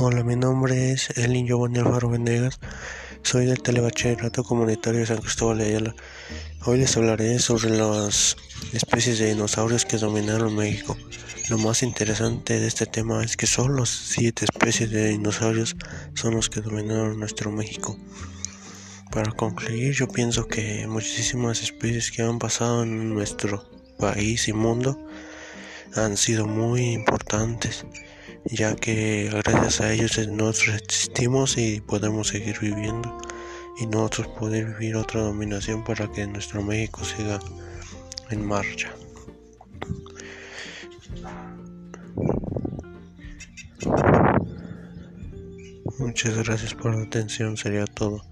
Hola, mi nombre es Elin Giovanni Alfaro Venegas, soy del Telebachillerato Comunitario de San Cristóbal de Ayala. Hoy les hablaré sobre las especies de dinosaurios que dominaron México. Lo más interesante de este tema es que solo siete especies de dinosaurios son los que dominaron nuestro México. Para concluir, yo pienso que muchísimas especies que han pasado en nuestro país y mundo han sido muy importantes ya que gracias a ellos nosotros existimos y podemos seguir viviendo y nosotros poder vivir otra dominación para que nuestro México siga en marcha. Muchas gracias por la atención, sería todo.